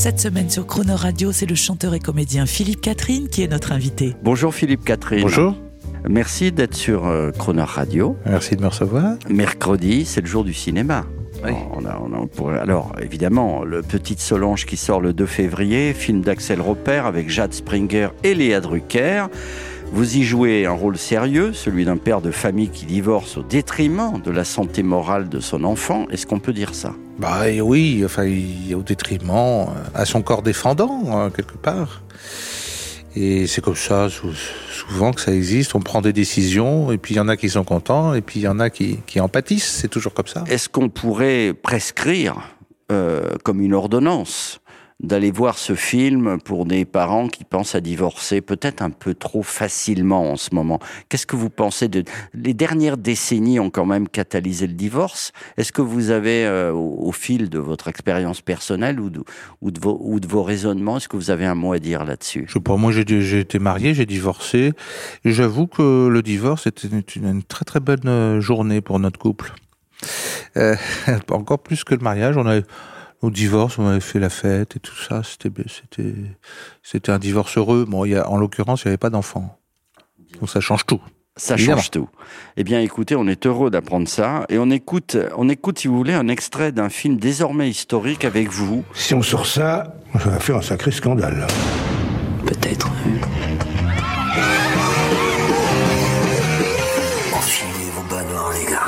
Cette semaine sur Croner Radio, c'est le chanteur et comédien Philippe Catherine qui est notre invité. Bonjour Philippe Catherine. Bonjour, Merci d'être sur euh, Croner Radio. merci de me recevoir. Mercredi, c'est le jour du cinéma. Oui. On a- on a- pour- alors, évidemment, le Petite Solange qui sort le 2 février, film d'Axel Repère avec Jade Springer et Léa Drucker. Vous y jouez un rôle sérieux, celui d'un père de famille qui divorce au détriment de la santé morale de son enfant. Est-ce qu'on peut dire ça? Bah et oui, enfin, au détriment euh, à son corps défendant, euh, quelque part. Et c'est comme ça, sou- souvent que ça existe. On prend des décisions, et puis il y en a qui sont contents, et puis il y en a qui, qui en pâtissent. C'est toujours comme ça. Est-ce qu'on pourrait prescrire, euh, comme une ordonnance, d'aller voir ce film pour des parents qui pensent à divorcer peut-être un peu trop facilement en ce moment Qu'est-ce que vous pensez de les dernières décennies ont quand même catalysé le divorce Est-ce que vous avez, euh, au, fil de votre expérience personnelle ou de, vos, raisonnements, est-ce que vous avez un mot à dire là-dessus? Je sais moi j'ai été marié, j'ai divorcé. J'avoue que le divorce était une, très très bonne euh, journée pour notre couple. Euh, encore plus que le mariage, on avait au divorce, on avait fait la fête et tout ça. C'était c'était c'était un divorce heureux. Bon, il y a, en l'occurrence, il n'y avait pas d'enfant, donc ça change tout. Ça Évidemment. change tout. Eh bien, écoutez, on est heureux d'apprendre ça et on écoute, on écoute, si vous voulez, un extrait d'un film désormais historique avec vous. Si on sort ça, ça va faire un sacré scandale. Peut-être. Enfilez vos les gars.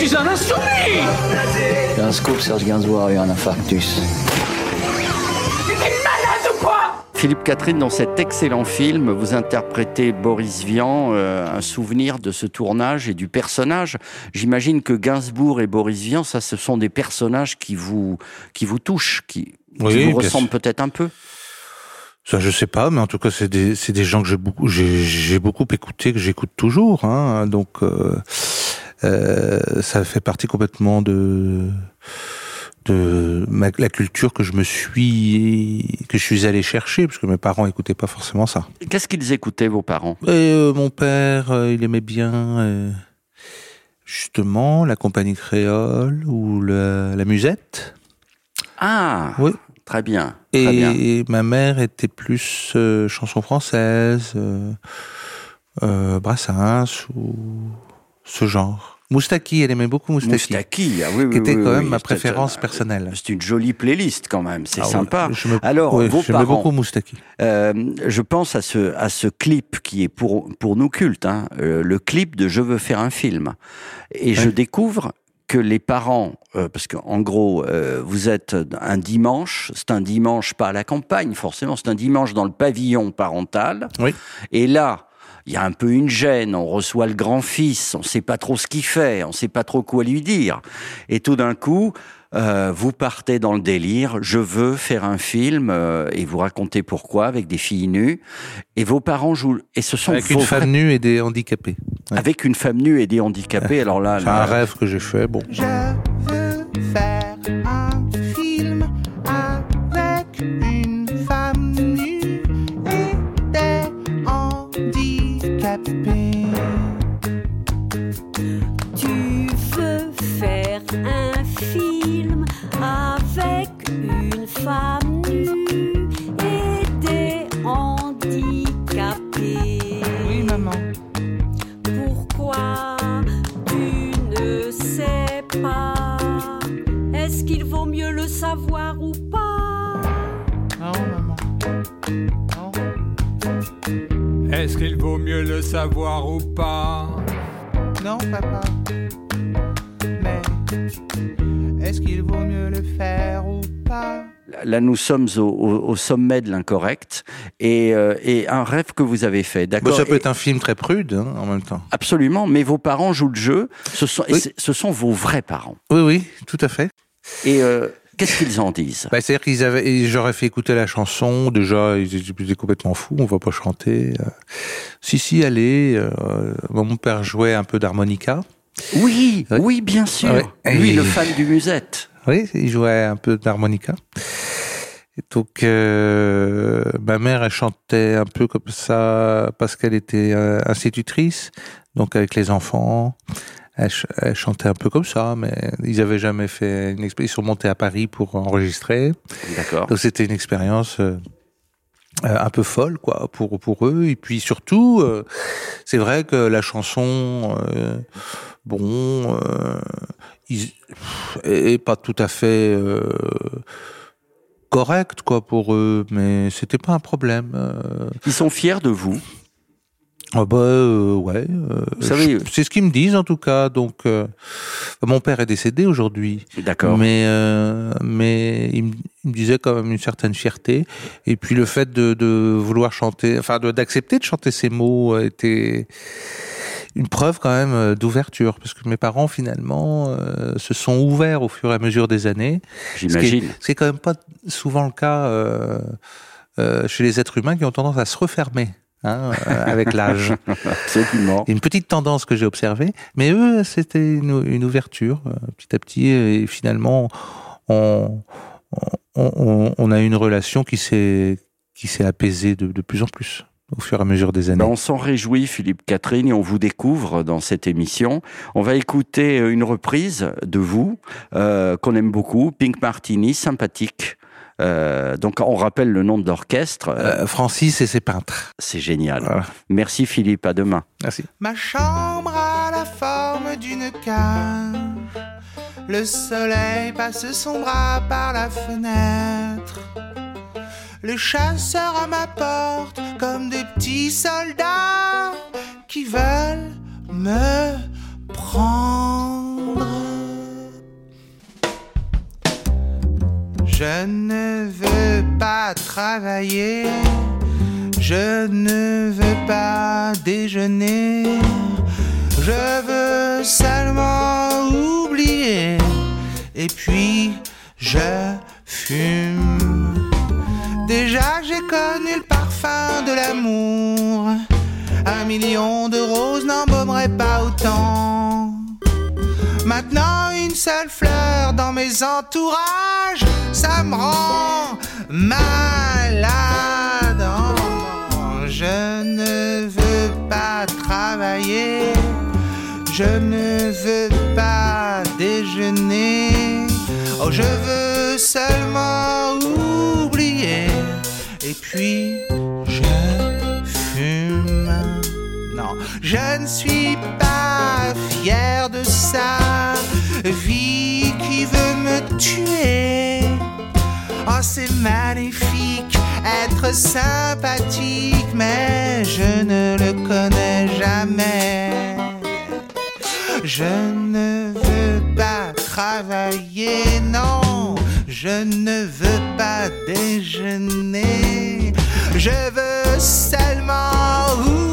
J'ai un scoop, Serge Gainsbourg a eu un infarctus. Philippe Catherine, dans cet excellent film, vous interprétez Boris Vian, euh, un souvenir de ce tournage et du personnage. J'imagine que Gainsbourg et Boris Vian, ça, ce sont des personnages qui vous, qui vous touchent, qui, vous ressemblent peut-être un peu. Ça, je sais pas, mais en tout cas, c'est des, c'est des gens que j'ai beaucoup, j'ai, beaucoup écouté, que j'écoute toujours. Hein, donc, euh, ça fait partie complètement de de ma- la culture que je me suis que je suis allé chercher, parce que mes parents écoutaient pas forcément ça. Qu'est-ce qu'ils écoutaient, vos parents? Et euh, mon père, euh, il aimait bien euh, justement la compagnie créole ou la, la musette. Ah, Oui. très bien. Très bien. Et ma mère était plus euh, chanson française, euh, euh, Brassens ou ce genre. Moustaki, elle aimait beaucoup Moustaki. Moustaki, ah oui, oui, qui était oui, quand même ma préférence c'est- personnelle. C'est une jolie playlist quand même, c'est Ah sympa. je me- Alors, vos parents, beaucoup Moustaki. Euh, je pense à ce, à ce clip qui est pour, pour nous culte, hein, euh, le clip de Je veux faire un film. Et je découvre que les parents, euh, parce qu'en gros, euh, vous êtes un dimanche, c'est un dimanche pas à la campagne forcément, c'est un dimanche dans le pavillon parental. Oui. Et là, il y a un peu une gêne, on reçoit le grand-fils, on sait pas trop ce qu'il fait, on sait pas trop quoi lui dire. Et tout d'un coup, euh, vous partez dans le délire, je veux faire un film, euh, et vous racontez pourquoi, avec des filles nues, et vos parents jouent, et ce sont Avec vos une vrais- femme nue et des handicapés. ouais. avec une femme nue et des handicapés, alors là, C'est là- un rêve que j'ai fait. Bon, Je Tu veux faire un film avec une femme nue et des handicapés. Oui, maman. Pourquoi tu ne sais pas? Est-ce qu'il vaut mieux le savoir Est-ce qu'il vaut mieux le savoir ou pas Non, papa. Mais est-ce qu'il vaut mieux le faire ou pas là, nous sommes au, au- au sommet de l'incorrect, et, euh, et un rêve que vous avez fait, Bon, d'accord ça peut Et- être un film très prude hein, en même temps. Absolument, mais vos parents jouent le jeu, ce sont, Oui. ce sont vos vrais parents. Oui, oui, tout à fait. Et euh, Qu'est-ce qu'ils en disent? Bah, C'est-à-dire qu'ils avaient, j'aurais fait écouter la chanson. Déjà, ils étaient complètement fous. On va pas chanter. Euh, si, si, allez. Euh, mon père jouait un peu d'harmonica. Oui, oui, bien sûr. Ouais. Lui, Et- le fan du musette. Oui, il jouait un peu d'harmonica. Et donc, euh, ma mère, elle chantait un peu comme ça parce qu'elle était institutrice, donc avec les enfants. Elle, ch- elle chantait un peu comme ça, mais ils avaient jamais fait une expérience. Ils sont montés à Paris pour enregistrer. D'accord. Donc c'était une expérience euh, euh, un peu folle, quoi, pour pour eux. Et puis surtout, euh, c'est vrai que la chanson, euh, bon, ils- est pas tout à fait correcte, quoi, pour eux, mais c'était pas un problème. Ils sont fiers de vous? Ah bah euh, ouais, euh, c'est ce qu'ils me disent en tout cas. Donc euh, mon père est décédé aujourd'hui. D'accord. Mais euh, mais il me, il me disait quand même une certaine fierté. Et puis le fait de, de vouloir chanter, enfin d'accepter de chanter ces mots était une preuve quand même euh, d'ouverture, parce que mes parents finalement euh, se sont ouverts au fur et à mesure des années. J'imagine. Ce qui est quand même pas souvent le cas chez les êtres humains qui ont tendance à se refermer. Hein, euh, avec l'âge. Absolument. Une petite tendance que j'ai observée, mais eux, c'était une, une ouverture euh, petit à petit, et finalement, on, on, on- on a une relation qui s'est qui s'est apaisée de, de plus en plus au fur et à mesure des années. Ben, on s'en réjouit, Philippe Catherine, et on vous découvre dans cette émission. On va écouter euh, une reprise de vous, euh, qu'on aime beaucoup, Pink Martini, sympathique. Euh, donc, on rappelle le nom de l'orchestre. Euh, Francis et ses peintres. C'est génial. Merci, Philippe. À demain. Merci. Ma chambre a la forme d'une cage. Le soleil passe son bras par la fenêtre. Les chasseurs à ma porte comme des petits soldats qui veulent me prendre. Je ne veux pas travailler, je ne veux pas déjeuner, je veux seulement oublier. Et puis je fume. Déjà j'ai connu le parfum de l'amour. Un million de roses n'embaumerait pas autant. Maintenant une seule fleur dans mes entourages, ça me rend malade. Oh, je ne veux pas travailler, je ne veux pas déjeuner. Oh, je veux seulement oublier. Et puis je fume. Non, je ne suis pas fier de ça. Vie qui veut me tuer. C'est magnifique, être sympathique, mais je ne le connais jamais. Je ne veux pas travailler, non, je ne veux pas déjeuner. Je veux seulement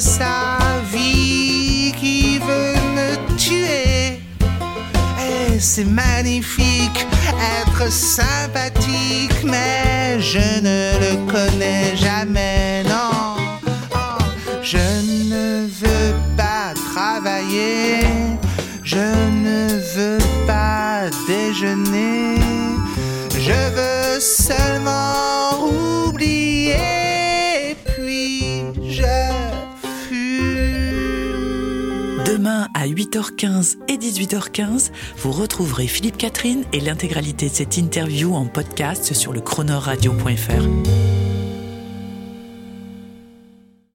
sa vie qui veut me tuer. Et c'est magnifique être sympathique, mais je ne le connais jamais, non. Oh, Je ne veux pas travailler, je ne veux pas déjeuner, je veux seulement demain à 8h15 et 18h15, vous retrouverez Philippe Catherine et l'intégralité de cette interview en podcast sur le chronoradio.fr.